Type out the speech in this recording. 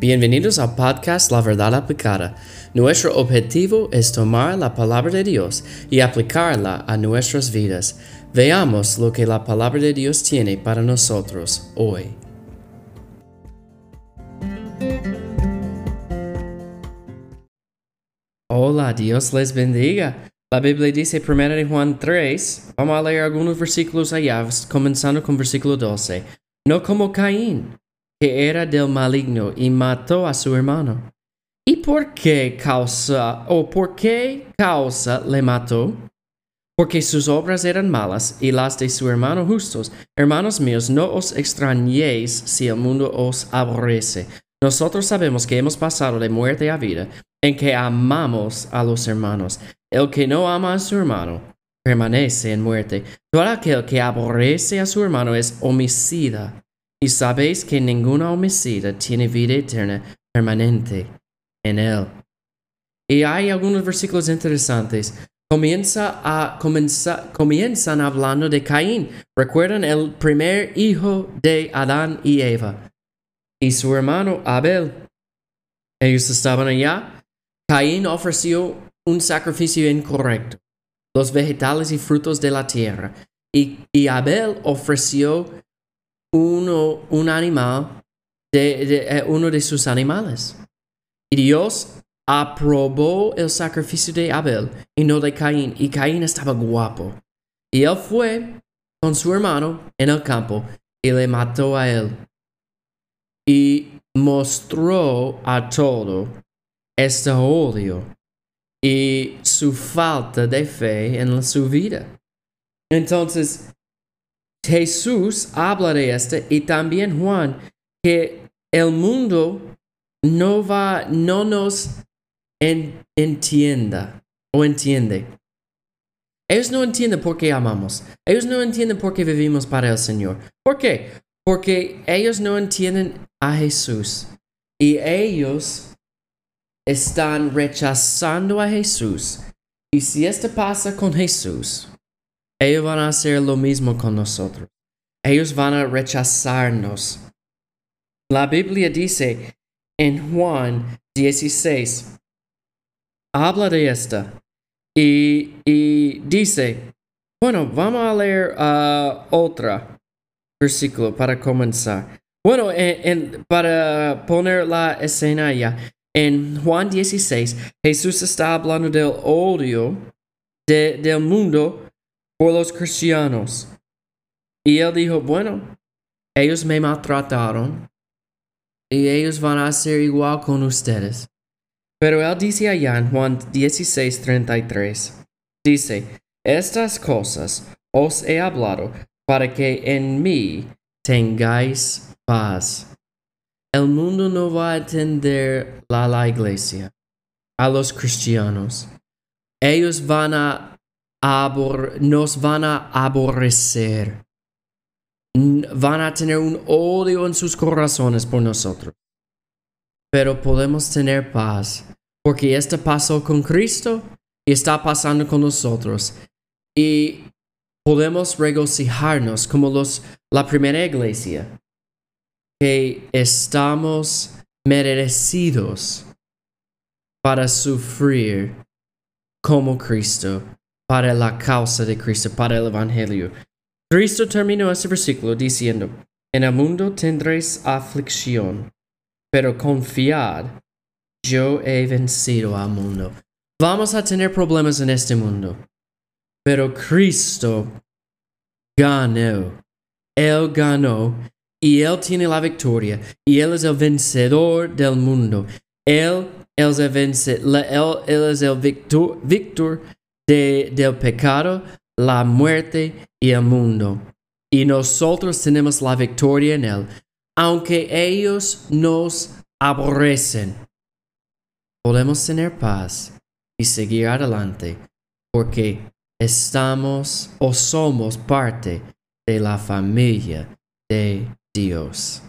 Bienvenidos al podcast La Verdad Aplicada. Nuestro objetivo es tomar la palabra de Dios y aplicarla a nuestras vidas. Veamos lo que la palabra de Dios tiene para nosotros hoy. Hola, Dios les bendiga. La Biblia dice 1 de Juan 3, vamos a leer algunos versículos allá, comenzando con versículo 12. No como Caín que era del maligno y mató a su hermano. ¿Y por qué causa o por qué causa le mató? Porque sus obras eran malas y las de su hermano justos. Hermanos míos, no os extrañéis si el mundo os aborrece. Nosotros sabemos que hemos pasado de muerte a vida, en que amamos a los hermanos. El que no ama a su hermano permanece en muerte. Todo aquel que aborrece a su hermano es homicida y sabéis que ninguna homicida tiene vida eterna permanente en él. Y hay algunos versículos interesantes. Comienza a, comienzan hablando de Caín. Recuerdan el primer hijo de Adán y Eva. Y su hermano Abel. Ellos estaban allá. Caín ofreció un sacrificio incorrecto. Los vegetales y frutos de la tierra. Y, y Abel ofreció uno, un animal, de, eh, uno de sus animales. Y Dios aprobó el sacrificio de Abel y no de Caín. Y Caín estaba guapo. Y él fue con su hermano en el campo y le mató a él. Y mostró a todo este odio y su falta de fe en su vida. Entonces, Jesús habla de este y también Juan, que el mundo no va, no nos entienda o entiende. Ellos no entienden por qué amamos. Ellos no entienden por qué vivimos para el Señor. ¿Por qué? Porque ellos no entienden a Jesús. Y ellos están rechazando a Jesús. Y si esto pasa con Jesús, ellos van a hacer lo mismo con nosotros. Ellos van a rechazarnos. La Biblia dice en Juan 16, habla de esta y, dice, bueno, vamos a leer uh, otra versículo para comenzar. Bueno, para poner la escena ya, en Juan 16, Jesús está hablando del odio del mundo por los cristianos. Y él dijo, bueno, ellos me maltrataron y ellos van a ser igual con ustedes. Pero él dice allá en Juan 16, 33, dice, estas cosas os he hablado para que en mí tengáis paz. El mundo no va a atender a la iglesia, a los cristianos. Ellos van a nos van a aborrecer. Van a tener un odio en sus corazones por nosotros. Pero podemos tener paz, porque esto pasó con Cristo y está pasando con nosotros. Y podemos regocijarnos como los, la primera iglesia, que estamos merecidos para sufrir como Cristo para la causa de Cristo, para el Evangelio. Cristo terminó este versículo diciendo, en el mundo tendréis aflicción, pero confiad, yo he vencido al mundo. Vamos a tener problemas en este mundo, pero Cristo ganó. Él ganó y Él tiene la victoria y Él es el vencedor del mundo. Él, es el, él, él es el victor, victor de, del pecado, la muerte y el mundo. Y nosotros tenemos la victoria en Él, aunque ellos nos aborrecen. Podemos tener paz y seguir adelante porque estamos o somos parte de la familia de Dios.